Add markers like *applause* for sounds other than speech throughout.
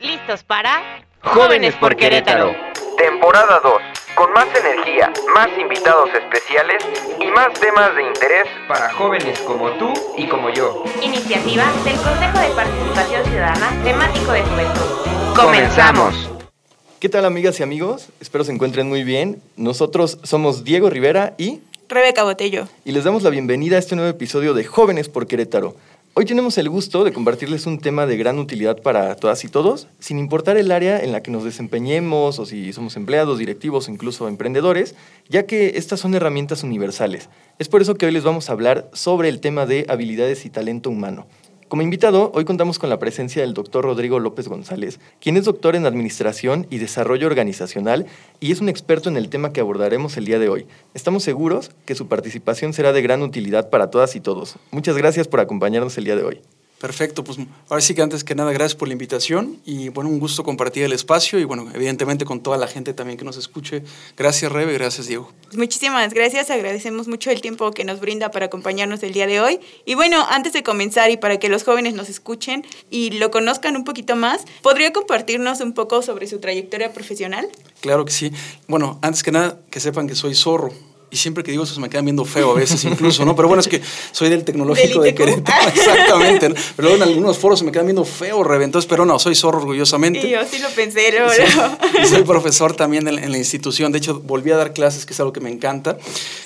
¿Listos para? Jóvenes por Querétaro. Temporada 2. Con más energía, más invitados especiales y más temas de interés Para jóvenes como tú y como yo. Iniciativa del Consejo de Participación Ciudadana temático de juventud. ¡Comenzamos! ¿Qué tal amigas y amigos? Espero se encuentren muy bien. Nosotros somos Diego Rivera y, Rebeca Botello. y les damos la bienvenida a este nuevo episodio de Jóvenes por Querétaro. Hoy tenemos el gusto de compartirles un tema de gran utilidad para todas y todos, sin importar el área en la que nos desempeñemos o si somos empleados, directivos o incluso emprendedores, ya que estas son herramientas universales. Es por eso que hoy les vamos a hablar sobre el tema de habilidades y talento humano. Como invitado, hoy contamos con la presencia del doctor Rodrigo López González, quien es doctor en Administración y Desarrollo Organizacional y es un experto en el tema que abordaremos el día de hoy. Estamos seguros que su participación será de gran utilidad para todas y todos. Muchas gracias por acompañarnos el día de hoy. Perfecto, pues ahora sí que antes que nada, gracias por la invitación y bueno, un gusto compartir el espacio y bueno, evidentemente con toda la gente también que nos escuche. Gracias Rebe, gracias Diego. Muchísimas gracias, agradecemos mucho el tiempo que nos brinda para acompañarnos el día de hoy. Y bueno, antes de comenzar y para que los jóvenes nos escuchen y lo conozcan un poquito más, ¿podría compartirnos un poco sobre su trayectoria profesional? Claro que sí. Bueno, antes que nada, que sepan que soy zorro. Y siempre que digo eso se me quedan viendo feo a veces incluso, ¿no? Pero bueno, es que soy del tecnológico ¿Del de? Querétaro, *laughs* exactamente. ¿no? Pero luego en algunos foros se me quedan viendo feo. Entonces, pero no, soy zorro orgullosamente. Y yo sí lo pensé, luego, Sí, luego. y soy profesor también en, en la institución. De hecho, volví a dar clases, que es algo que me encanta.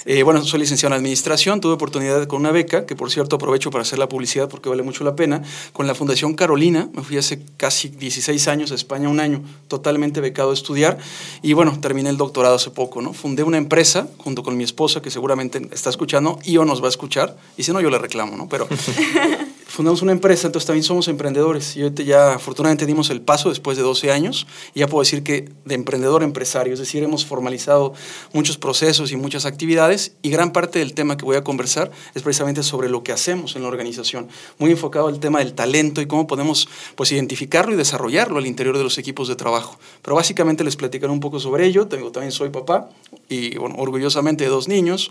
Eh, bueno, soy licenciado en administración. Tuve oportunidad con una beca, que por cierto aprovecho para hacer la publicidad porque vale mucho la pena, con la Fundación Carolina. Me fui hace casi 16 años a España, un año, totalmente becado a estudiar. Y bueno, terminé el doctorado hace poco, ¿no? Fundé una empresa junto con mi esposa, que seguramente está escuchando y o nos va a escuchar. Y si no, yo le reclamo, ¿no? Pero *laughs* fundamos una empresa, entonces también somos emprendedores. Y ya afortunadamente dimos el paso después de 12 años. Y ya puedo decir que de emprendedor a empresario, es decir, hemos formalizado muchos procesos y muchas actividades. Y gran parte del tema que voy a conversar es precisamente sobre lo que hacemos en la organización, muy enfocado al tema del talento y cómo podemos pues identificarlo y desarrollarlo al interior de los equipos de trabajo. Pero básicamente les platicaré un poco sobre ello, Tengo- también soy papá y bueno, orgullosamente de dos niños.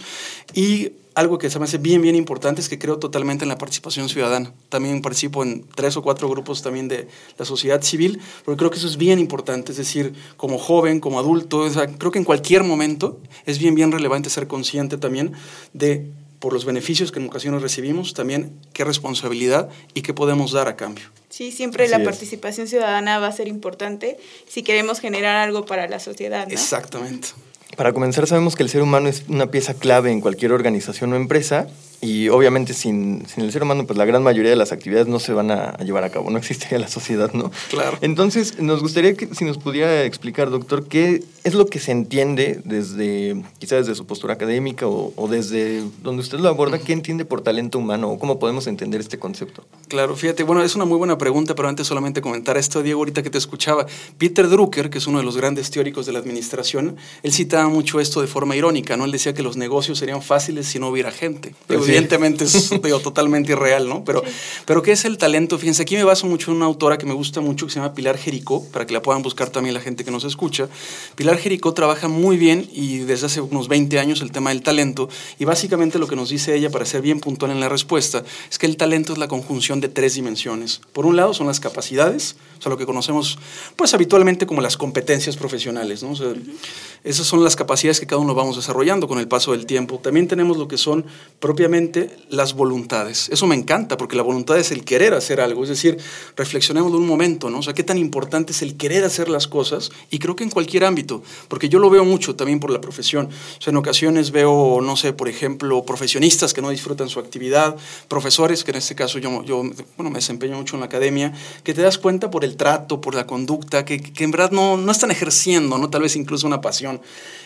Y algo que se me hace bien, bien importante es que creo totalmente en la participación ciudadana. También participo en tres o cuatro grupos también de la sociedad civil, porque creo que eso es bien importante. Es decir, como joven, como adulto, o sea, creo que en cualquier momento es bien, bien relevante ser consciente también de, por los beneficios que en ocasiones recibimos, también qué responsabilidad y qué podemos dar a cambio. Sí, siempre Así la es. participación ciudadana va a ser importante si queremos generar algo para la sociedad, ¿no? Exactamente. Para comenzar, sabemos que el ser humano es una pieza clave en cualquier organización o empresa y obviamente sin, sin el ser humano, pues la gran mayoría de las actividades no se van a, llevar a cabo, no existiría la sociedad, ¿no? Claro. Entonces, nos gustaría que si nos pudiera explicar, doctor, qué es lo que se entiende desde, quizás desde su postura académica o, o desde donde usted lo aborda, qué entiende por talento humano o cómo podemos entender este concepto. Claro, fíjate, bueno, es una muy buena pregunta, pero antes solamente comentar esto, Diego, ahorita que te escuchaba. Peter Drucker, que es uno de los grandes teóricos de la administración, él citaba mucho esto de forma irónica, ¿no? Él decía que los negocios serían fáciles si no hubiera gente. Sí. Evidentemente es digo, totalmente irreal, ¿no? Pero, pero ¿qué es el talento? Fíjense, aquí me baso mucho en una autora que me gusta mucho, que se llama Pilar Jericó, para que la puedan buscar también la gente que nos escucha. Pilar Jericó trabaja muy bien y desde hace unos 20 años el tema del talento, y básicamente lo que nos dice ella, para ser bien puntual en la respuesta, es que el talento es la conjunción de tres dimensiones. Por un lado son las capacidades, o sea, lo que conocemos pues habitualmente como las competencias profesionales, ¿no? O sea, esas son las capacidades que cada uno vamos desarrollando con el paso del tiempo. También tenemos lo que son propiamente las voluntades. Eso me encanta porque la voluntad es el querer hacer algo, es decir, reflexionemos un momento, ¿no? O sea, qué tan importante es el querer hacer las cosas y creo que en cualquier ámbito, porque yo lo veo mucho también por la profesión. O sea, en ocasiones veo, no sé, por ejemplo, profesionistas que no disfrutan su actividad, profesores, que en este caso yo, yo bueno, me desempeño mucho en la academia, que te das cuenta por el trato, por la conducta, que, que en verdad no, no están ejerciendo, ¿no? Tal vez incluso una pasión.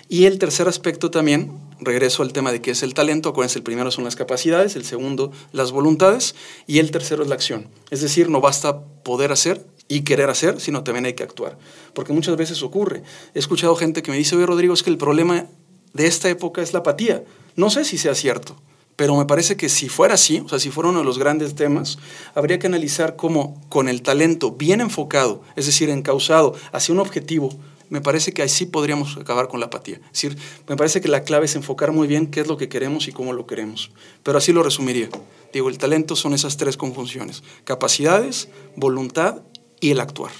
Y el tercer aspecto también, regreso al tema de qué es el talento, acuérdense, el primero son las capacidades, el segundo las voluntades y el tercero es la acción. Es decir, no basta poder hacer y querer hacer, sino también hay que actuar. Porque muchas veces ocurre. He escuchado gente que me dice, oye Rodrigo, es que el problema de esta época es la apatía. No sé si sea cierto, pero me parece que si fuera así, o sea, si fuera uno de los grandes temas, habría que analizar cómo con el talento bien enfocado, es decir, encausado hacia un objetivo, me parece que así podríamos acabar con la apatía. Es decir, me parece que la clave es enfocar muy bien qué es lo que queremos y cómo lo queremos. Pero así lo resumiría. Digo, el talento son esas tres conjunciones, capacidades, voluntad y el actuar.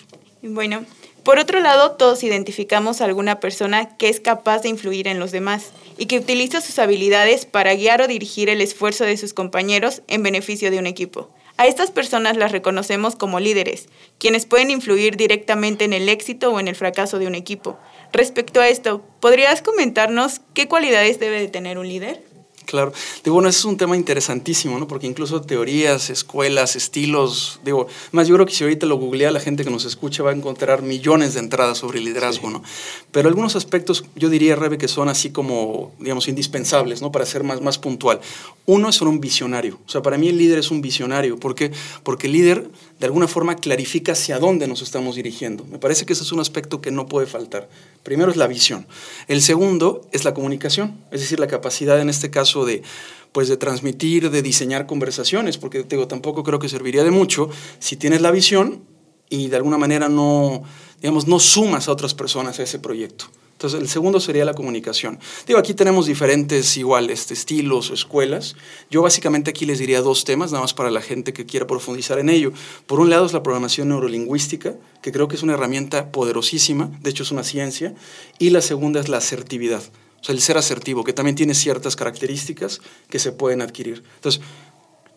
Bueno, por otro lado, todos identificamos a alguna persona que es capaz de influir en los demás y que utiliza sus habilidades para guiar o dirigir el esfuerzo de sus compañeros en beneficio de un equipo. A estas personas las reconocemos como líderes, quienes pueden influir directamente en el éxito o en el fracaso de un equipo. Respecto a esto, ¿podrías comentarnos qué cualidades debe de tener un líder? Claro. Digo, bueno, ese es un tema interesantísimo, ¿no? Porque incluso teorías, escuelas, estilos, digo, más yo creo que si ahorita lo googlea la gente que nos escucha va a encontrar millones de entradas sobre liderazgo, ¿no? Pero algunos aspectos yo diría, Rebe, que son así como, digamos, indispensables, ¿no? Para ser más, más puntual. Uno es ser un visionario. O sea, para mí el líder es un visionario. ¿Por qué? Porque el líder de alguna forma clarifica hacia dónde nos estamos dirigiendo. Me parece que ese es un aspecto que no puede faltar. Primero es la visión. El segundo es la comunicación, es decir, la capacidad en este caso de pues de transmitir, de diseñar conversaciones, porque digo, tampoco creo que serviría de mucho si tienes la visión y de alguna manera no, digamos, no sumas a otras personas a ese proyecto. Entonces, el segundo sería la comunicación. Digo, aquí tenemos diferentes igual este, estilos o escuelas. Yo básicamente aquí les diría dos temas, nada más para la gente que quiera profundizar en ello. Por un lado es la programación neurolingüística, que creo que es una herramienta poderosísima, de hecho es una ciencia, y la segunda es la asertividad, o sea, el ser asertivo, que también tiene ciertas características que se pueden adquirir. Entonces,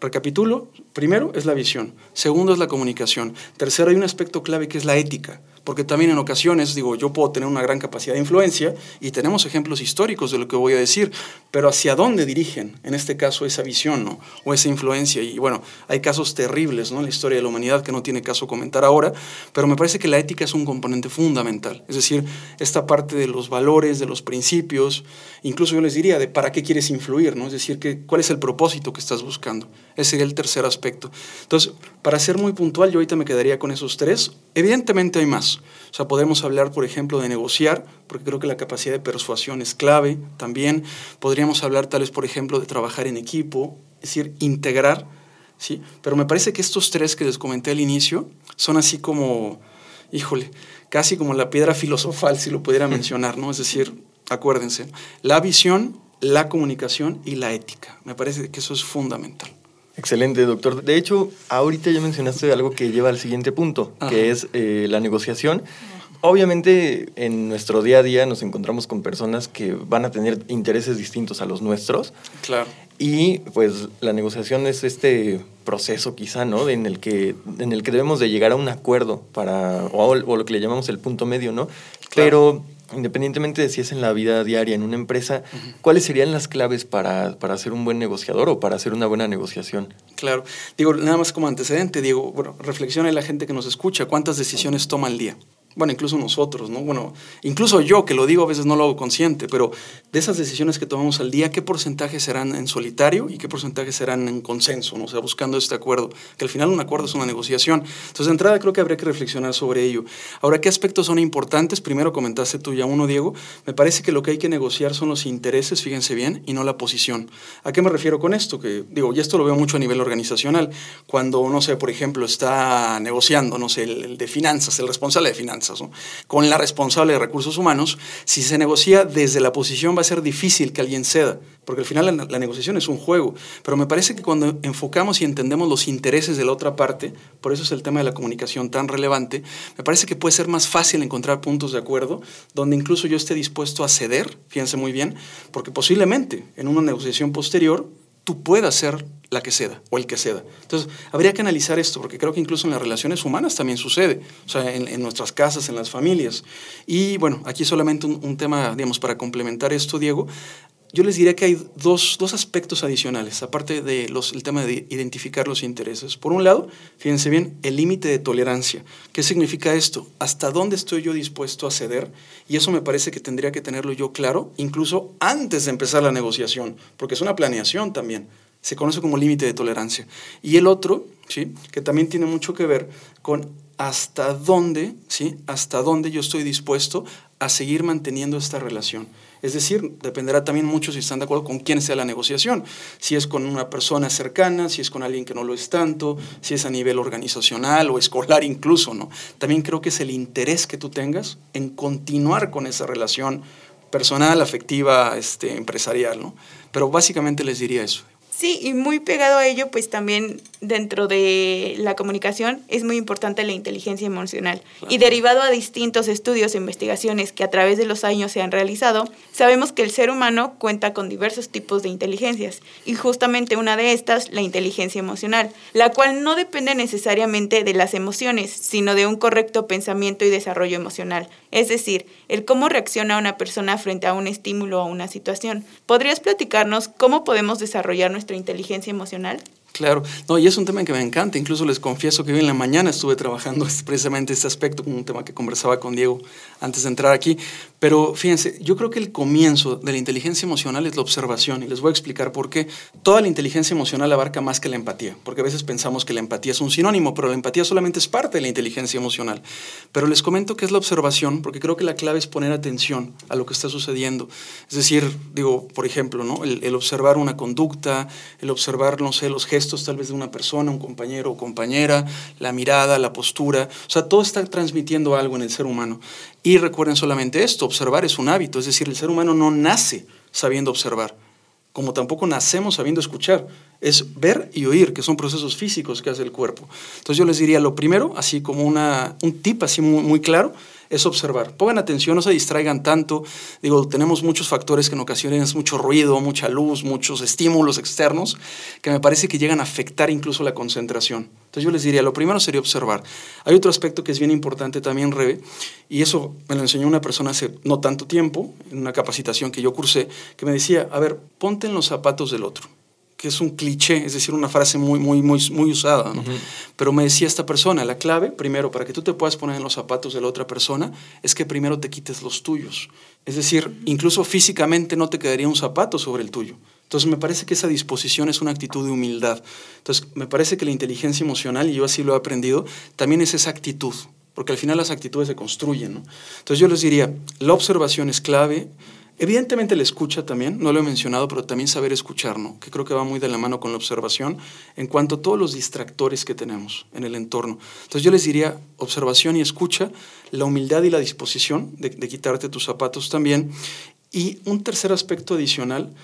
recapitulo, primero es la visión, segundo es la comunicación, tercero hay un aspecto clave que es la ética porque también en ocasiones, digo, yo puedo tener una gran capacidad de influencia y tenemos ejemplos históricos de lo que voy a decir, pero hacia dónde dirigen, en este caso, esa visión ¿no? o esa influencia. Y bueno, hay casos terribles ¿no? en la historia de la humanidad que no tiene caso comentar ahora, pero me parece que la ética es un componente fundamental, es decir, esta parte de los valores, de los principios, incluso yo les diría de para qué quieres influir, ¿no? es decir, que, cuál es el propósito que estás buscando. Ese sería el tercer aspecto. Entonces, para ser muy puntual, yo ahorita me quedaría con esos tres. Evidentemente hay más. O sea, podemos hablar, por ejemplo, de negociar, porque creo que la capacidad de persuasión es clave también. Podríamos hablar, tal vez, por ejemplo, de trabajar en equipo, es decir, integrar, ¿sí? Pero me parece que estos tres que les comenté al inicio son así como, híjole, casi como la piedra filosofal, si lo pudiera *laughs* mencionar, ¿no? Es decir, acuérdense, la visión, la comunicación y la ética. Me parece que eso es fundamental. Excelente, doctor. De hecho, ahorita ya mencionaste algo que lleva al siguiente punto, que es eh, la negociación. Obviamente, en nuestro día a día nos encontramos con personas que van a tener intereses distintos a los nuestros. Claro. Y pues la negociación es este proceso quizá, ¿no? En el que, en el que debemos de llegar a un acuerdo para, o, lo que le llamamos el punto medio, ¿no? Pero independientemente de si es en la vida diaria, en una empresa, ¿cuáles serían las claves para, para, ser un buen negociador o para hacer una buena negociación? Claro. Digo, nada más como antecedente, digo, bueno, reflexiona la gente que nos escucha, ¿cuántas decisiones toma al día? Bueno, incluso nosotros, ¿no? Bueno, incluso yo que lo digo a veces no lo hago consciente, pero de esas decisiones que tomamos al día, ¿qué porcentaje serán en solitario y qué porcentaje serán en consenso, ¿no? O sea, buscando este acuerdo, que al final un acuerdo es una negociación. Entonces, de entrada creo que habría que reflexionar sobre ello. Ahora, ¿qué aspectos son importantes? Primero comentaste tú ya uno, Diego. Me parece que lo que hay que negociar son los intereses, fíjense bien, y no la posición. ¿A qué me refiero con esto? Que digo, y esto lo veo mucho a nivel organizacional. Cuando, no sé, por ejemplo, está negociando, no sé, el de finanzas, el responsable de finanzas, con la responsable de recursos humanos, si se negocia desde la posición va a ser difícil que alguien ceda, porque al final la, la, negociación es un juego. Pero me parece que cuando enfocamos y entendemos los intereses de la otra parte, por eso es el tema de la comunicación tan relevante, me parece que puede ser más fácil encontrar puntos de acuerdo donde incluso yo esté dispuesto a ceder, fíjense muy bien, porque posiblemente en una negociación posterior tú puedas ser la que ceda o el que ceda. Entonces, habría que analizar esto, porque creo que incluso en las relaciones humanas también sucede, o sea, en, nuestras casas, en las familias. Y bueno, aquí solamente un, tema, digamos, para complementar esto, Diego, yo les diría que hay dos, dos aspectos adicionales, aparte del el tema de identificar los intereses. Por un lado, fíjense bien, el límite de tolerancia. ¿Qué significa esto? ¿Hasta dónde estoy yo dispuesto a ceder? Y eso me parece que tendría que tenerlo yo claro, incluso antes de empezar la negociación, porque es una planeación también se conoce como límite de tolerancia. Y el otro, ¿sí? que también tiene mucho que ver con hasta dónde, ¿sí? hasta dónde yo estoy dispuesto a seguir manteniendo esta relación. Es decir, dependerá también mucho si están de acuerdo con quién sea la negociación. Si es con una persona cercana, si es con alguien que no lo es tanto, si es a nivel organizacional o escolar incluso, ¿no? También creo que es el interés que tú tengas en continuar con esa relación personal, afectiva, este, empresarial, ¿no? Pero básicamente les diría eso. Sí, y muy pegado a ello, pues también dentro de la comunicación es muy importante la inteligencia emocional. Y derivado a distintos estudios e investigaciones que a través de los años se han realizado, sabemos que el ser humano cuenta con diversos tipos de inteligencias. Y justamente una de estas, la inteligencia emocional, la cual no depende necesariamente de las emociones, sino de un correcto pensamiento y desarrollo emocional. Es decir, el cómo reacciona una persona frente a un estímulo o una situación. ¿Podrías platicarnos cómo podemos desarrollar nuestra inteligencia emocional? Claro, no, y es un tema que me encanta. Incluso les confieso que hoy en la mañana estuve trabajando *laughs* precisamente este aspecto, un tema que conversaba con Diego antes de entrar aquí. Pero fíjense, yo creo que el comienzo de la inteligencia emocional es la observación, y les voy a explicar por qué. Toda la inteligencia emocional abarca más que la empatía, porque a veces pensamos que la empatía es un sinónimo, pero la empatía solamente es parte de la inteligencia emocional. Pero les comento que es la observación, porque creo que la clave es poner atención a lo que está sucediendo. Es decir, digo, por ejemplo, ¿no? el, el observar una conducta, el observar, no sé, los gestos tal vez de una persona, un compañero o compañera, la mirada, la postura, o sea, todo está transmitiendo algo en el ser humano. Y recuerden solamente esto, observar es un hábito, es decir, el ser humano no nace sabiendo observar, como tampoco nacemos sabiendo escuchar, es ver y oír, que son procesos físicos que hace el cuerpo. Entonces yo les diría, lo primero, así como una, un tip así muy, muy claro, es observar. Pongan atención, no se distraigan tanto. Digo, tenemos muchos factores que en ocasiones es mucho ruido, mucha luz, muchos estímulos externos que me parece que llegan a afectar incluso la concentración. Entonces yo les diría, lo primero sería observar. Hay otro aspecto que es bien importante también, Rebe, y eso me lo enseñó una persona hace no tanto tiempo, en una capacitación que yo cursé, que me decía, a ver, ponte en los zapatos del otro que es un cliché, es decir, una frase muy, muy, muy, muy usada. Pero me decía esta persona, la clave, primero, para que tú te puedas poner en los zapatos de la otra persona, es que primero te quites los tuyos. Es decir, incluso físicamente no te quedaría un zapato sobre el tuyo. Entonces me parece que esa disposición es una actitud de humildad. Entonces me parece que la inteligencia emocional, y yo así lo he aprendido, también es esa actitud, porque al final las actitudes se construyen. Entonces yo les diría, la observación es clave, Evidentemente la escucha también, no lo he mencionado, pero también saber escuchar, ¿no? que creo que va muy de la mano con la observación en cuanto a todos los distractores que tenemos en el entorno. Entonces yo les diría observación y escucha, la humildad y la disposición de, de quitarte tus zapatos también. Y un tercer aspecto adicional,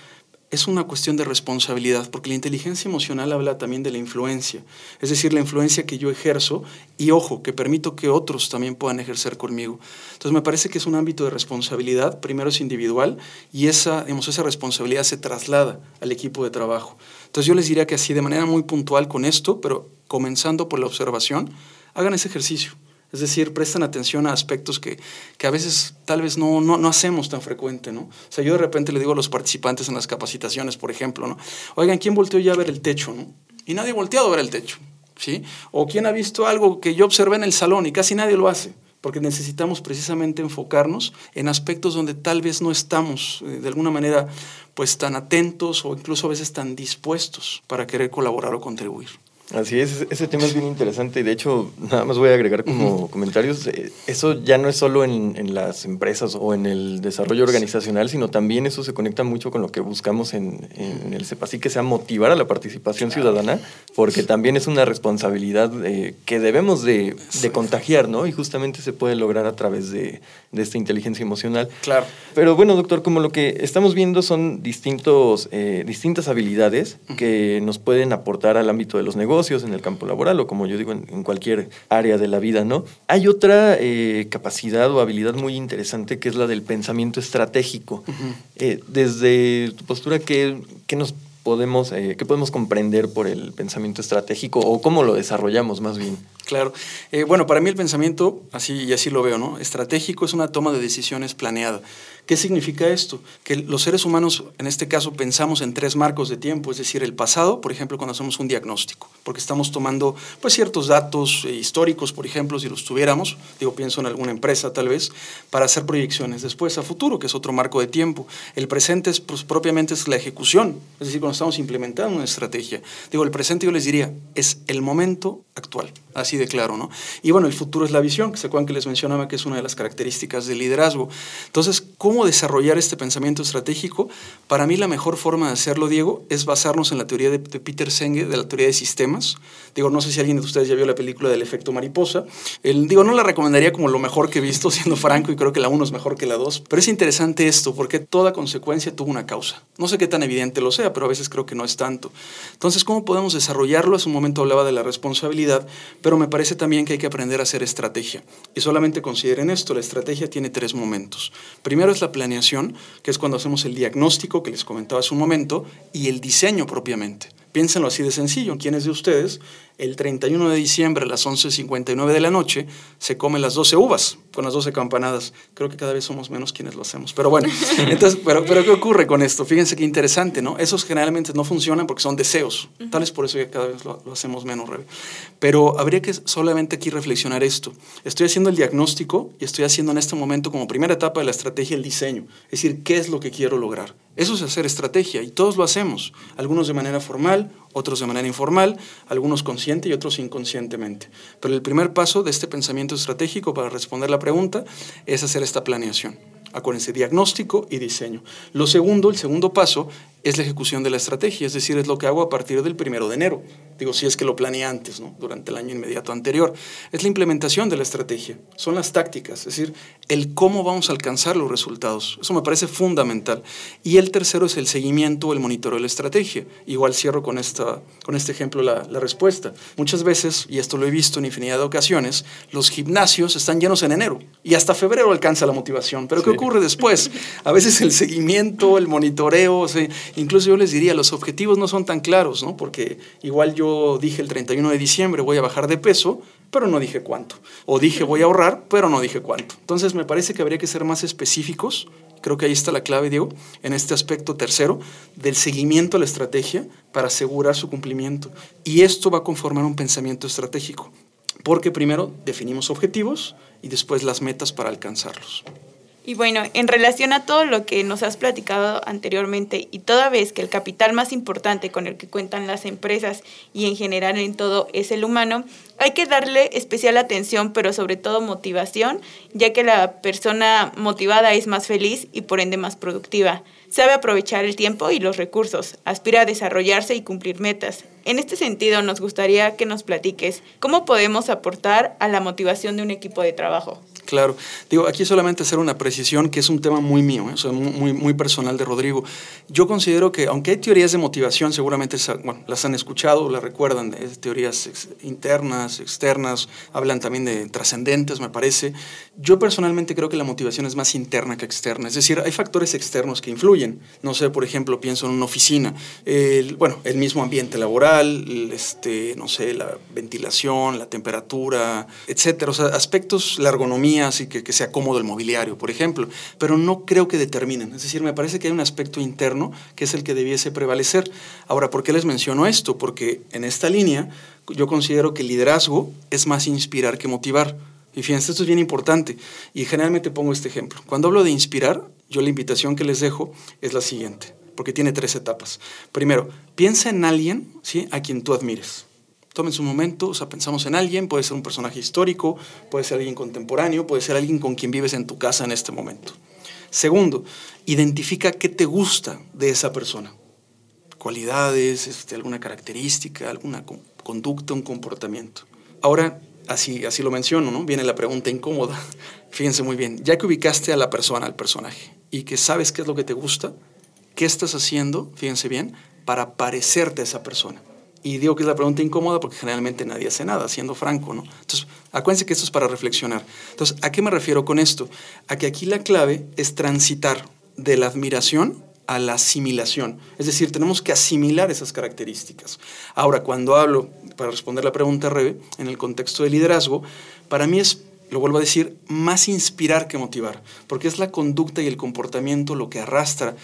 es una cuestión de responsabilidad, porque la inteligencia emocional habla también de la influencia, es decir, la influencia que yo ejerzo y, ojo, que permito que otros también puedan ejercer conmigo. Entonces, me parece que es un ámbito de responsabilidad, primero es individual y esa, esa responsabilidad se traslada al equipo de trabajo. Entonces, yo les diría que así, de manera muy puntual con esto, pero comenzando por la observación, hagan ese ejercicio. Es decir, prestan atención a aspectos que, que a veces tal vez no, no, no, hacemos tan frecuente, ¿no? O sea, yo de repente le digo a los participantes en las capacitaciones, por ejemplo, ¿no? Oigan, ¿quién volteó ya a ver el techo, no? Y nadie ha volteado a ver el techo, ¿sí? O ¿quién ha visto algo que yo observé en el salón y casi nadie lo hace? Porque necesitamos precisamente enfocarnos en aspectos donde tal vez no estamos eh, de alguna manera pues tan atentos o incluso a veces tan dispuestos para querer colaborar o contribuir. Así es, ese tema es bien interesante y de hecho nada más voy a agregar como comentarios, eh, eso ya no es solo en, en, las empresas o en el desarrollo organizacional, sino también eso se conecta mucho con lo que buscamos en, en el CEPASI, que sea motivar a la participación ciudadana, porque también es una responsabilidad eh, que debemos de, de, contagiar, ¿no? Y justamente se puede lograr a través de, de, esta inteligencia emocional. Claro. Pero bueno, doctor, como lo que estamos viendo son distintos, eh, distintas habilidades que nos pueden aportar al ámbito de los negocios, en el campo laboral o como yo digo, en, en cualquier área de la vida, ¿no? Hay otra eh, capacidad o habilidad muy interesante que es la del pensamiento estratégico. Uh -huh. eh, desde tu postura, ¿qué, qué nos podemos, eh, qué podemos comprender por el pensamiento estratégico o cómo lo desarrollamos más bien? Claro. Eh, bueno, para mí el pensamiento, así y así lo veo, ¿no? Estratégico es una toma de decisiones planeada. ¿Qué significa esto? Que los seres humanos, en este caso, pensamos en tres marcos de tiempo, es decir, el pasado, por ejemplo, cuando hacemos un diagnóstico, porque estamos tomando pues, ciertos datos eh, históricos, por ejemplo, si los tuviéramos, digo, pienso en alguna empresa tal vez, para hacer proyecciones. Después a futuro, que es otro marco de tiempo. El presente es, pues, propiamente es la ejecución, es decir, cuando estamos implementando una estrategia. Digo, el presente yo les diría, es el momento actual, así de claro, ¿no? Y bueno, el futuro es la visión, que se acuerdan que les mencionaba que es una de las características del liderazgo. Entonces, ¿cómo ¿Cómo desarrollar este pensamiento estratégico? Para mí la mejor forma de hacerlo, Diego, es basarnos en la teoría de, de Peter Senge, de la teoría de sistemas. Digo, no sé si alguien de ustedes ya vio la película del efecto mariposa. El, digo, no la recomendaría como lo mejor que he visto, *laughs* siendo franco, y creo que la 1 es mejor que la 2. Pero es interesante esto, porque toda consecuencia tuvo una causa. No sé qué tan evidente lo sea, pero a veces creo que no es tanto. Entonces, ¿cómo podemos desarrollarlo? Hace un momento hablaba de la responsabilidad, pero me parece también que hay que aprender a hacer estrategia. Y solamente consideren esto, la estrategia tiene tres momentos. Primero es la planeación, que es cuando hacemos el diagnóstico que les comentaba hace un momento, y el diseño propiamente. Piénsenlo así de sencillo. ¿Quiénes de ustedes el 31 de diciembre a las 11.59 de la noche se comen las 12 uvas con las 12 campanadas? Creo que cada vez somos menos quienes lo hacemos. Pero bueno, *laughs* entonces, pero, pero ¿qué ocurre con esto? Fíjense qué interesante, ¿no? Esos generalmente no funcionan porque son deseos. Tal es por eso que cada vez lo, lo hacemos menos, Rebe. Pero habría que solamente aquí reflexionar esto. Estoy haciendo el diagnóstico y estoy haciendo en este momento como primera etapa de la estrategia el diseño. Es decir, ¿qué es lo que quiero lograr? Eso es hacer estrategia y todos lo hacemos. Algunos de manera formal, otros de manera informal, algunos consciente y otros inconscientemente. Pero el primer paso de este pensamiento estratégico para responder la pregunta es hacer esta planeación. Acuérdense, diagnóstico y diseño. Lo segundo, el segundo paso, es la ejecución de la estrategia, es decir, es lo que hago a partir del primero de enero. Digo, si es que lo planeé antes, ¿no? durante el año inmediato anterior. Es la implementación de la estrategia, son las tácticas, es decir, el cómo vamos a alcanzar los resultados. Eso me parece fundamental. Y el tercero es el seguimiento o el monitoreo de la estrategia. Igual cierro con, esta, con este ejemplo la, la respuesta. Muchas veces, y esto lo he visto en infinidad de ocasiones, los gimnasios están llenos en enero y hasta febrero alcanza la motivación. Pero ¿qué ocurre después? A veces el seguimiento, el monitoreo, o sea, incluso yo les diría, los objetivos no son tan claros, ¿no? Porque igual yo dije el 31 de diciembre voy a bajar de peso, pero no dije cuánto. O dije voy a ahorrar, pero no dije cuánto. Entonces me parece que habría que ser más específicos. Creo que ahí está la clave, Diego, en este aspecto tercero del seguimiento a la estrategia para asegurar su cumplimiento. Y esto va a conformar un pensamiento estratégico. Porque primero definimos objetivos y después las metas para alcanzarlos. Y bueno, en relación a todo lo que nos has platicado anteriormente y toda vez que el capital más importante con el que cuentan las empresas y en general en todo es el humano, hay que darle especial atención, pero sobre todo motivación, ya que la persona motivada es más feliz y por ende más productiva. Sabe aprovechar el tiempo y los recursos, aspira a desarrollarse y cumplir metas. En este sentido, nos gustaría que nos platiques cómo podemos aportar a la motivación de un equipo de trabajo. Claro. Digo, aquí solamente hacer una precisión que es un tema muy mío, ¿eh? muy, muy personal de Rodrigo. Yo considero que, aunque hay teorías de motivación, seguramente las han escuchado, las recuerdan, de teorías internas, externas, hablan también de trascendentes, me parece. Yo personalmente creo que la motivación es más interna que externa. Es decir, hay factores externos que influyen. No sé, por ejemplo, pienso en una oficina. El, bueno, el mismo ambiente laboral, este, no sé, la ventilación, la temperatura, etcétera. O sea, aspectos, la ergonomía así que, que sea cómodo el mobiliario, por ejemplo, pero no creo que determinen. Es decir, me parece que hay un aspecto interno que es el que debiese prevalecer. Ahora, ¿por qué les menciono esto? Porque en esta línea yo considero que el liderazgo es más inspirar que motivar. Y fíjense, esto es bien importante. Y generalmente pongo este ejemplo. Cuando hablo de inspirar, yo la invitación que les dejo es la siguiente, porque tiene tres etapas. Primero, piensa en alguien ¿sí? a quien tú admires. Tomen su momento, o sea, pensamos en alguien, puede ser un personaje histórico, puede ser alguien contemporáneo, puede ser alguien con quien vives en tu casa en este momento. Segundo, identifica qué te gusta de esa persona. Cualidades, este, alguna característica, alguna conducta, un comportamiento. Ahora, así, así lo menciono, ¿no? Viene la pregunta incómoda. *laughs* Fíjense muy bien, ya que ubicaste a la persona, al personaje, y que sabes qué es lo que te gusta, ¿qué estás haciendo, fíjense bien, para parecerte a esa persona? Y digo que es la pregunta incómoda porque generalmente nadie hace nada, siendo franco, ¿no? Entonces, acuérdense que esto es para reflexionar. Entonces, ¿a qué me refiero con esto? A que aquí la clave es transitar de la admiración a la asimilación. Es decir, tenemos que asimilar esas características. Ahora, cuando hablo, para responder la pregunta, Rebe, en el contexto de liderazgo, para mí es lo vuelvo a decir, más inspirar que motivar, porque es la conducta y el comportamiento lo que arrastra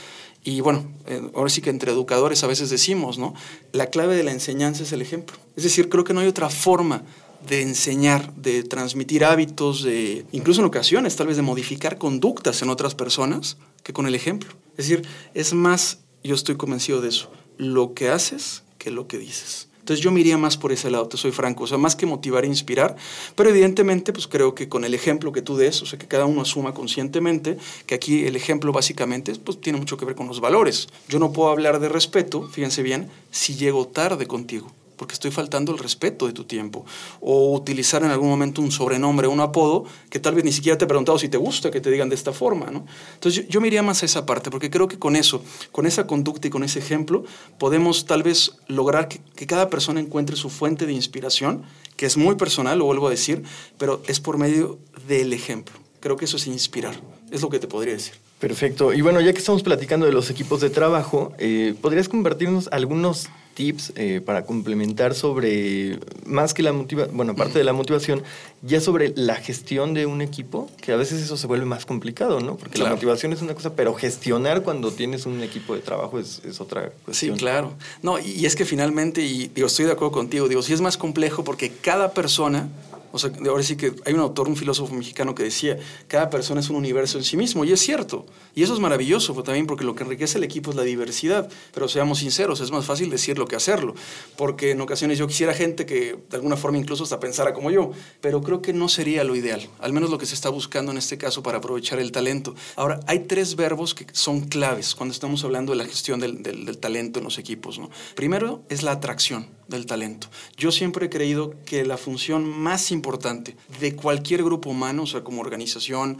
y bueno, eh, ahora sí que entre educadores a veces decimos, ¿no? La clave de la enseñanza es el ejemplo. Es decir, creo que no hay otra forma de enseñar, de transmitir hábitos, de incluso en ocasiones tal vez de modificar conductas en otras personas que con el ejemplo. Es decir, es más, yo estoy convencido de eso, lo que haces que lo que dices. Entonces yo me iría más por ese lado, te soy franco, o sea, más que motivar e inspirar, pero evidentemente pues creo que con el ejemplo que tú des, o sea, que cada uno asuma conscientemente que aquí el ejemplo básicamente pues tiene mucho que ver con los valores. Yo no puedo hablar de respeto, fíjense bien, si llego tarde contigo porque estoy faltando el respeto de tu tiempo. O utilizar en algún momento un sobrenombre, un apodo, que tal vez ni siquiera te he preguntado si te gusta que te digan de esta forma. ¿no? Entonces yo, yo me iría más a esa parte, porque creo que con eso, con esa conducta y con ese ejemplo, podemos tal vez lograr que, cada persona encuentre su fuente de inspiración, que es muy personal, lo vuelvo a decir, pero es por medio del ejemplo. Creo que eso es inspirar, es lo que te podría decir. Perfecto. Y bueno, ya que estamos platicando de los equipos de trabajo, eh, ¿podrías compartirnos algunos tips eh, para complementar sobre, más que la motivación, bueno, aparte de la motivación, ya sobre la gestión de un equipo? Que a veces eso se vuelve más complicado, ¿no? Porque la motivación es una cosa, pero gestionar cuando tienes un equipo de trabajo es, es otra Sí, cuestión. claro. No, y, y es que finalmente, y digo, estoy de acuerdo contigo, digo, sí es más complejo porque cada persona, o sea, ahora sí que hay un autor, un filósofo mexicano que decía, cada persona es un universo en sí mismo, y es cierto. Y eso es maravilloso también porque lo que enriquece el equipo es la diversidad. Pero seamos sinceros, es más fácil decirlo que hacerlo. Porque en ocasiones yo quisiera gente que de alguna forma incluso hasta pensara como yo, pero creo que no sería lo ideal, al menos lo que se está buscando en este caso para aprovechar el talento. Ahora, hay tres verbos que son claves cuando estamos hablando de la gestión del, talento en los equipos. Primero es la atracción del talento. Yo siempre he creído que la función más importante de cualquier grupo humano, o sea, como organización,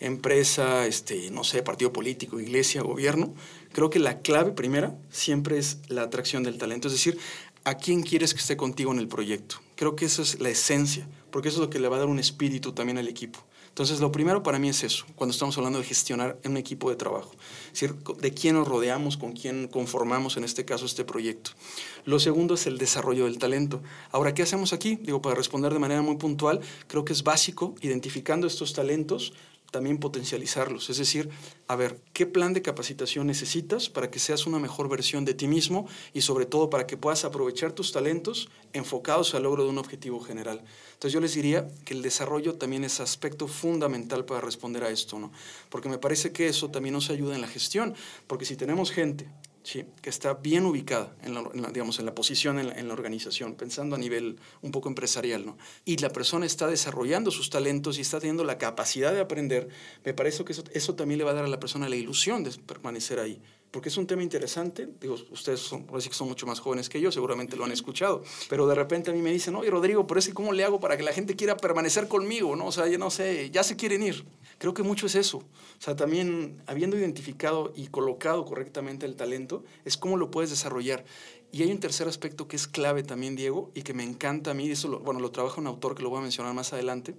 empresa, este, no sé, partido político, iglesia, gobierno, creo que la clave primera siempre es la atracción del talento. Es decir, ¿a quién quieres que esté contigo en el proyecto? Creo que esa es la esencia, porque eso es lo que le va a dar un espíritu también al equipo. Entonces, lo primero para mí es eso, cuando estamos hablando de gestionar un equipo de trabajo. Es decir, de quién nos rodeamos, con quién conformamos, en este caso, este proyecto. Lo segundo es el desarrollo del talento. Ahora, ¿qué hacemos aquí? Digo, para responder de manera muy puntual, creo que es básico, identificando estos talentos, también potencializarlos. Es decir, a ver, ¿qué plan de capacitación necesitas para que seas una mejor versión de ti mismo y sobre todo para que puedas aprovechar tus talentos enfocados al logro de un objetivo general? Entonces yo les diría que el desarrollo también es aspecto fundamental para responder a esto, ¿no? Porque me parece que eso también nos ayuda en la gestión, porque si tenemos gente ¿sí? que está bien ubicada en la, digamos, en la posición en la, en la, organización, pensando a nivel un poco empresarial, ¿no? y la persona está desarrollando sus talentos y está teniendo la capacidad de aprender, me parece que eso, eso también le va a dar a la persona la ilusión de permanecer ahí. Porque es un tema interesante, digo, ustedes son, que son mucho más jóvenes que yo, seguramente lo han escuchado, pero de repente a mí me dicen, oye Rodrigo, pero es que ¿cómo le hago para que la gente quiera permanecer conmigo? ¿no? O sea, ya no sé, ya se quieren ir. Creo que mucho es eso. O sea, también habiendo identificado y colocado correctamente el talento, es cómo lo puedes desarrollar. Y hay un tercer aspecto que es clave también, Diego, y que me encanta a mí, eso lo, bueno, lo trabaja un autor que lo voy a mencionar más adelante,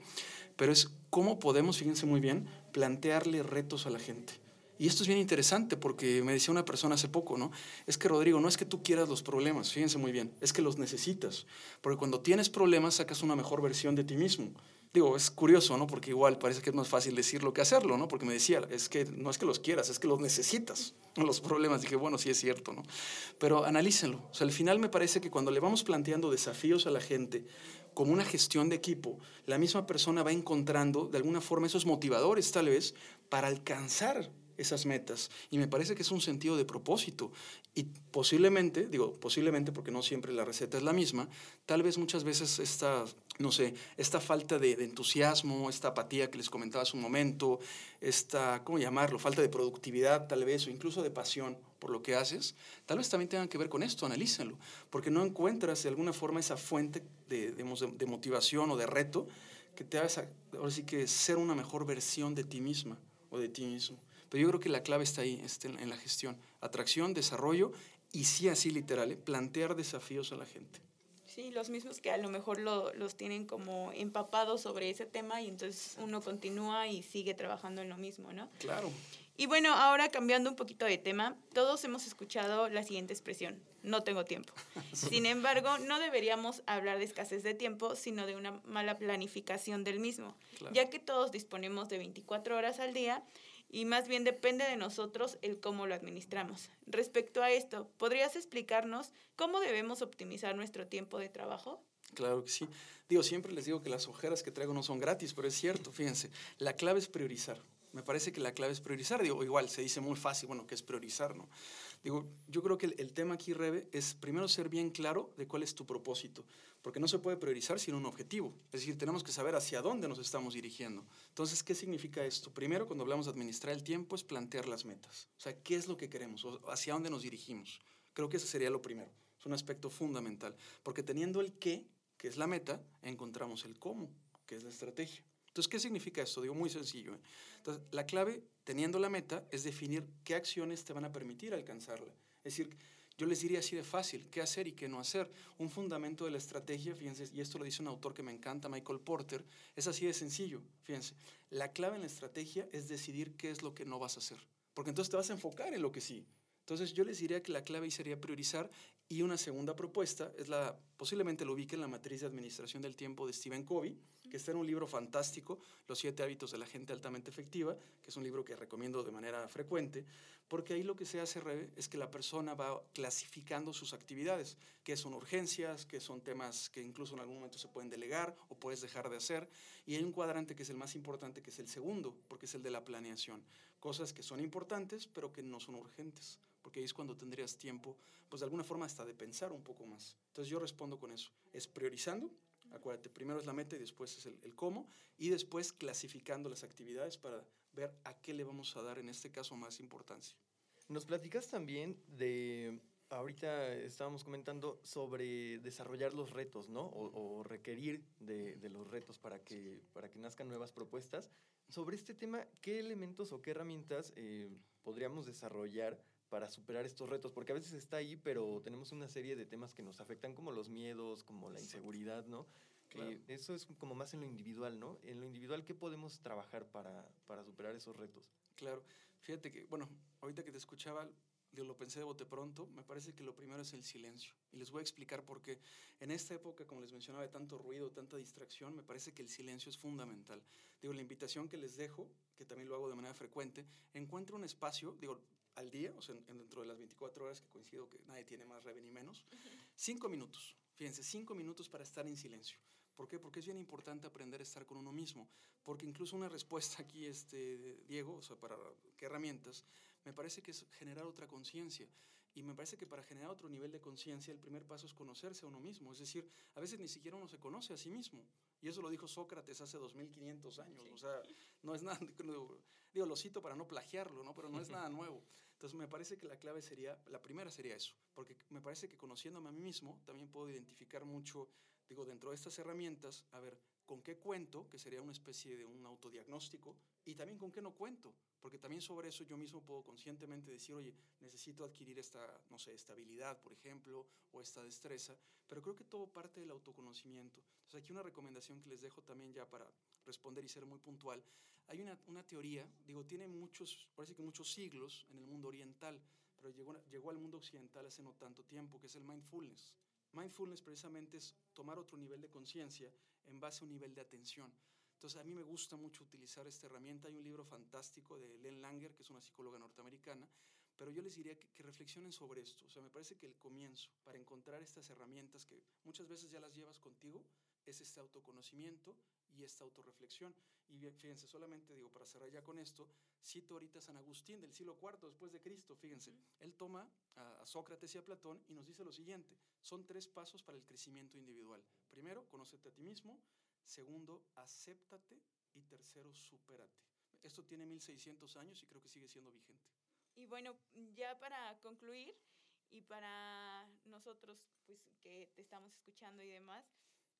pero es cómo podemos, fíjense muy bien, plantearle retos a la gente. Y esto es bien interesante porque me decía una persona hace poco, ¿no? Es que Rodrigo, no es que tú quieras los problemas, fíjense muy bien, es que los necesitas. Porque cuando tienes problemas sacas una mejor versión de ti mismo. Digo, es curioso, ¿no? Porque igual parece que es más fácil decirlo que hacerlo, ¿no? Porque me decía, es que no es que los quieras, es que los necesitas, *laughs* los problemas. Dije, bueno, sí es cierto, ¿no? Pero analícenlo. O sea, al final me parece que cuando le vamos planteando desafíos a la gente, como una gestión de equipo, la misma persona va encontrando de alguna forma esos motivadores, tal vez, para alcanzar esas metas. Y me parece que es un sentido de propósito. Y posiblemente, digo posiblemente porque no siempre la receta es la misma, tal vez muchas veces esta, no sé, esta falta de, entusiasmo, esta apatía que les comentaba hace un momento, esta, ¿cómo llamarlo? Falta de productividad tal vez, o incluso de pasión por lo que haces, tal vez también tengan que ver con esto, analícenlo, porque no encuentras de alguna forma esa fuente de, de, de motivación o de reto que te haga, ahora sí que ser una mejor versión de ti misma o de ti mismo. Pero yo creo que la clave está ahí, está en la gestión. Atracción, desarrollo y sí así literal, ¿eh? plantear desafíos a la gente. Sí, los mismos que a lo mejor lo, los tienen como empapados sobre ese tema y entonces uno continúa y sigue trabajando en lo mismo, ¿no? Claro. Y bueno, ahora cambiando un poquito de tema, todos hemos escuchado la siguiente expresión, no tengo tiempo. *laughs* Sin embargo, no deberíamos hablar de escasez de tiempo, sino de una mala planificación del mismo, claro. ya que todos disponemos de 24 horas al día y más bien depende de nosotros el cómo lo administramos. Respecto a esto, ¿podrías explicarnos cómo debemos optimizar nuestro tiempo de trabajo? Claro que sí. Digo, siempre les digo que las ojeras que traigo no son gratis, pero es cierto, fíjense, la clave es priorizar. Me parece que la clave es priorizar. Digo, igual se dice muy fácil, bueno, ¿qué es priorizar? No? Digo, yo creo que el, el, tema aquí, Rebe, es primero ser bien claro de cuál es tu propósito, porque no se puede priorizar sin un objetivo. Es decir, tenemos que saber hacia dónde nos estamos dirigiendo. Entonces, ¿qué significa esto? Primero, cuando hablamos de administrar el tiempo, es plantear las metas. O sea, ¿qué es lo que queremos? O ¿Hacia dónde nos dirigimos? Creo que ese sería lo primero. Es un aspecto fundamental, porque teniendo el qué, que es la meta, encontramos el cómo, que es la estrategia. Entonces, ¿qué significa esto? Digo, muy sencillo. ¿eh? Entonces, la clave, teniendo la meta, es definir qué acciones te van a permitir alcanzarla. Es decir, yo les diría así de fácil, qué hacer y qué no hacer. Un fundamento de la estrategia, fíjense, y esto lo dice un autor que me encanta, Michael Porter, es así de sencillo. Fíjense, la clave en la estrategia es decidir qué es lo que no vas a hacer. Porque entonces te vas a enfocar en lo que sí. Entonces yo les diría que la clave sería priorizar y una segunda propuesta es la, posiblemente lo ubiquen en la matriz de administración del tiempo de Stephen Covey, que está en un libro fantástico, Los siete hábitos de la gente altamente efectiva, que es un libro que recomiendo de manera frecuente, porque ahí lo que se hace es que la persona va clasificando sus actividades, que son urgencias, que son temas que incluso en algún momento se pueden delegar o puedes dejar de hacer, y hay un cuadrante que es el más importante, que es el segundo, porque es el de la planeación, cosas que son importantes pero que no son urgentes porque ahí es cuando tendrías tiempo, pues de alguna forma hasta de pensar un poco más. Entonces yo respondo con eso, es priorizando, acuérdate, primero es la meta y después es el, el, cómo, y después clasificando las actividades para ver a qué le vamos a dar en este caso más importancia. Nos platicas también de, ahorita estábamos comentando sobre desarrollar los retos, ¿no? O, o requerir de, de, los retos para que, para que nazcan nuevas propuestas. Sobre este tema, ¿qué elementos o qué herramientas eh, podríamos desarrollar? Para superar estos retos, porque a veces está ahí, pero tenemos una serie de temas que nos afectan, como los miedos, como la inseguridad, ¿no? Claro. Eh, eso es como más en lo individual, ¿no? En lo individual, ¿qué podemos trabajar para, para superar esos retos? Claro, fíjate que, bueno, ahorita que te escuchaba, yo lo pensé de bote pronto, me parece que lo primero es el silencio. Y les voy a explicar por qué. En esta época, como les mencionaba, de tanto ruido, tanta distracción, me parece que el silencio es fundamental. Digo, la invitación que les dejo, que también lo hago de manera frecuente, encuentra un espacio, digo, al día, o sea, dentro de las 24 horas que coincido que nadie tiene más rebe ni menos, cinco minutos. Fíjense, cinco minutos para estar en silencio. ¿Por qué? Porque es bien importante aprender a estar con uno mismo. Porque incluso una respuesta aquí, este, Diego, o sea, para qué herramientas, me parece que es generar otra conciencia. Y me parece que para generar otro nivel de conciencia, el primer paso es conocerse a uno mismo. Es decir, a veces ni siquiera uno se conoce a sí mismo. Y eso lo dijo Sócrates hace 2500 años. Sí. O sea, no es nada, *laughs* digo, lo cito para no plagiarlo, ¿no? Pero no es *laughs* nada nuevo. Entonces, me parece que la clave sería, la primera sería eso. Porque me parece que conociéndome a mí mismo, también puedo identificar mucho, digo, dentro de estas herramientas, a ver, con qué cuento, que sería una especie de un autodiagnóstico, y también con qué no cuento. Porque también sobre eso yo mismo puedo conscientemente decir, oye, necesito adquirir esta, no sé, estabilidad, por ejemplo, o esta destreza, pero creo que todo parte del autoconocimiento. Entonces aquí una recomendación que les dejo también ya para responder y ser muy puntual. Hay una, teoría, digo, tiene muchos, parece que muchos siglos en el mundo oriental, pero llegó, llegó al mundo occidental hace no tanto tiempo, que es el mindfulness. Mindfulness precisamente es tomar otro nivel de conciencia en base a un nivel de atención. Entonces, a mí me gusta mucho utilizar esta herramienta. Hay un libro fantástico de Len Langer, que es una psicóloga norteamericana, pero yo les diría que, que, reflexionen sobre esto. O sea, me parece que el comienzo para encontrar estas herramientas que muchas veces ya las llevas contigo es este autoconocimiento y esta autorreflexión. Y fíjense, solamente digo, para cerrar ya con esto, cito ahorita a San Agustín del siglo IV después de Cristo, fíjense, uh -huh. él toma a, a, Sócrates y a Platón y nos dice lo siguiente, son tres pasos para el crecimiento individual. Primero, conócete a ti mismo, segundo, acéptate y tercero, supérate. Esto tiene 1600 años y creo que sigue siendo vigente. Y bueno, ya para concluir y para nosotros pues que te estamos escuchando y demás,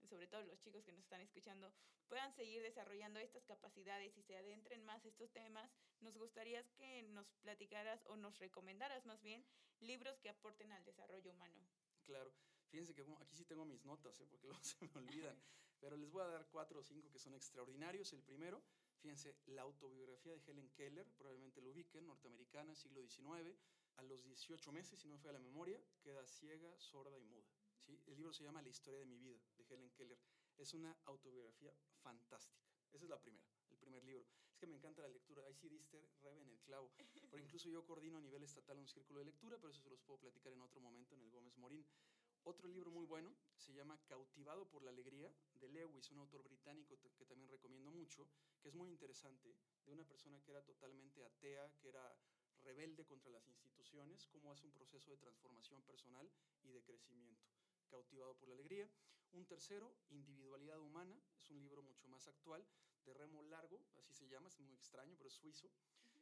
sobre todo los chicos que nos están escuchando, puedan seguir desarrollando estas capacidades y se adentren más estos temas, nos gustaría que nos platicaras o nos recomendaras más bien libros que aporten al desarrollo humano. Claro, fíjense que aquí sí tengo mis notas, ¿eh? porque luego se me olvidan, *laughs* pero les voy a dar cuatro o cinco que son extraordinarios. El primero, fíjense, la autobiografía de Helen Keller, probablemente lo ubiquen, norteamericana, siglo XIX, a los 18 meses, si no me falla la memoria, queda ciega, sorda y muda. ¿Sí? El libro se llama La historia de mi vida, de Helen Keller. Es una autobiografía fantástica. Esa es la primera, el primer libro. Es que me encanta la lectura. Ahí sí diste rebe en el clavo. *laughs* Porque incluso yo coordino a nivel estatal un círculo de lectura, pero eso se los puedo platicar en otro momento en el Gómez Morín. Otro libro muy bueno se llama Cautivado por la Alegría, de Lewis, un autor británico que también recomiendo mucho. mucho, que es muy interesante, de una persona que era totalmente atea, que era rebelde contra las instituciones, cómo hace un proceso de transformación personal y de crecimiento, cautivado por la alegría. Un tercero, Individualidad Humana, es un libro mucho más actual, de Remo Largo, así se llama, es muy extraño, pero es suizo.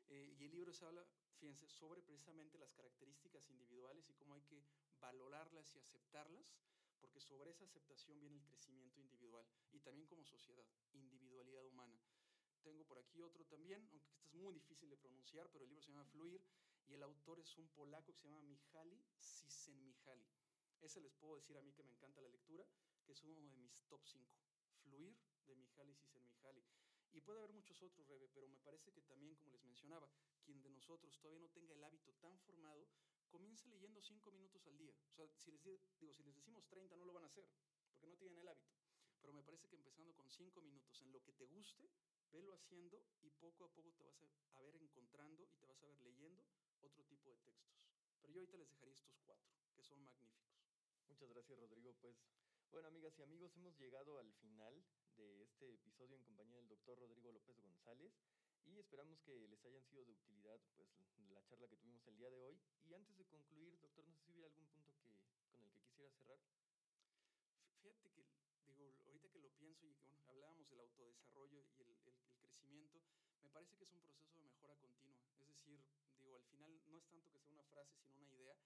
Eh, y el libro se habla, fíjense, sobre precisamente las características individuales y cómo hay que valorarlas y aceptarlas, porque sobre esa aceptación viene el crecimiento individual y también como sociedad, individualidad humana. Tengo por aquí otro también, aunque este es muy difícil de pronunciar, pero el libro se llama Fluir y el autor es un polaco que se llama Mihaly Csikszentmihalyi. Ese les puedo decir a mí que me encanta la lectura, que es uno de mis top 5. Fluir de Mihaly Csikszentmihalyi. Y puede haber muchos otros, Rebe, pero me parece que también, como les mencionaba, quien de nosotros todavía no tenga el hábito tan formado, comience leyendo cinco minutos al día. O sea, si les, digo, si les decimos 30, no lo van a hacer, porque no tienen el hábito. Pero me parece que empezando con cinco minutos en lo que te guste, velo haciendo y poco a poco te vas a ver encontrando y te vas a ver leyendo otro tipo de textos. Pero yo ahorita les dejaría estos cuatro, que son magníficos. Muchas gracias, Rodrigo. Pues bueno, amigas y amigos, hemos llegado al final de este episodio en compañía del doctor Rodrigo López González y esperamos que les hayan sido de utilidad pues la charla que tuvimos el día de hoy. Y antes de concluir, doctor, no sé si hubiera algún punto que, con el que quisiera cerrar. Fíjate que, digo, ahorita que lo pienso y que bueno, hablábamos del autodesarrollo y el, el, el crecimiento, me parece que es un proceso de mejora continua. Es decir, digo, al final no es tanto que sea una frase, sino una idea,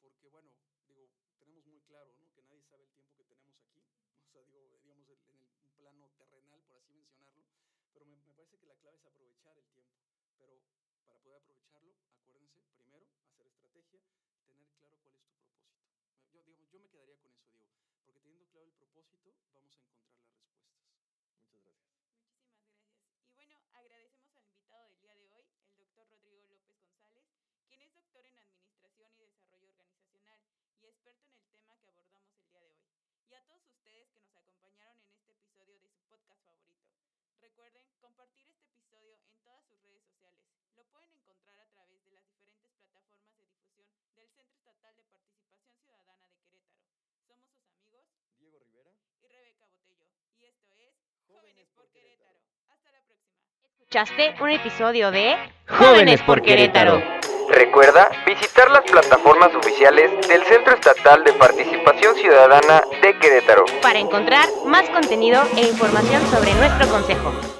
porque bueno, digo, tenemos muy claro, ¿no? Que nadie sabe el tiempo que tenemos aquí, *laughs* o sea, digo, digamos, en el un plano terrenal, por así mencionarlo, pero me, me, parece que la clave es aprovechar el tiempo, pero para poder aprovecharlo, acuérdense, primero, hacer estrategia, tener claro cuál es tu propósito. Yo, digamos, yo me quedaría con eso, digo, porque teniendo claro el propósito, vamos a encontrar las respuestas. Muchas gracias. Muchísimas gracias. Y bueno, agradecemos al invitado del día de hoy, el doctor Rodrigo López González, quien es doctor en Administración y Desarrollo Organizacional y experto en el tema que abordamos el día de hoy. Y a todos ustedes que nos acompañaron en este episodio de su podcast favorito. Recuerden compartir este episodio en todas sus redes sociales. Lo pueden encontrar a través de las diferentes plataformas de difusión del Centro Estatal de Participación Ciudadana de Querétaro. Somos sus amigos Diego Rivera y Rebeca Botello. Y esto es Jóvenes por Querétaro. Hasta la próxima. Escuchaste un episodio de Jóvenes por Querétaro. Recuerda visitar las plataformas oficiales del Centro Estatal de Participación Ciudadana de Querétaro. para encontrar más contenido e información sobre nuestro consejo.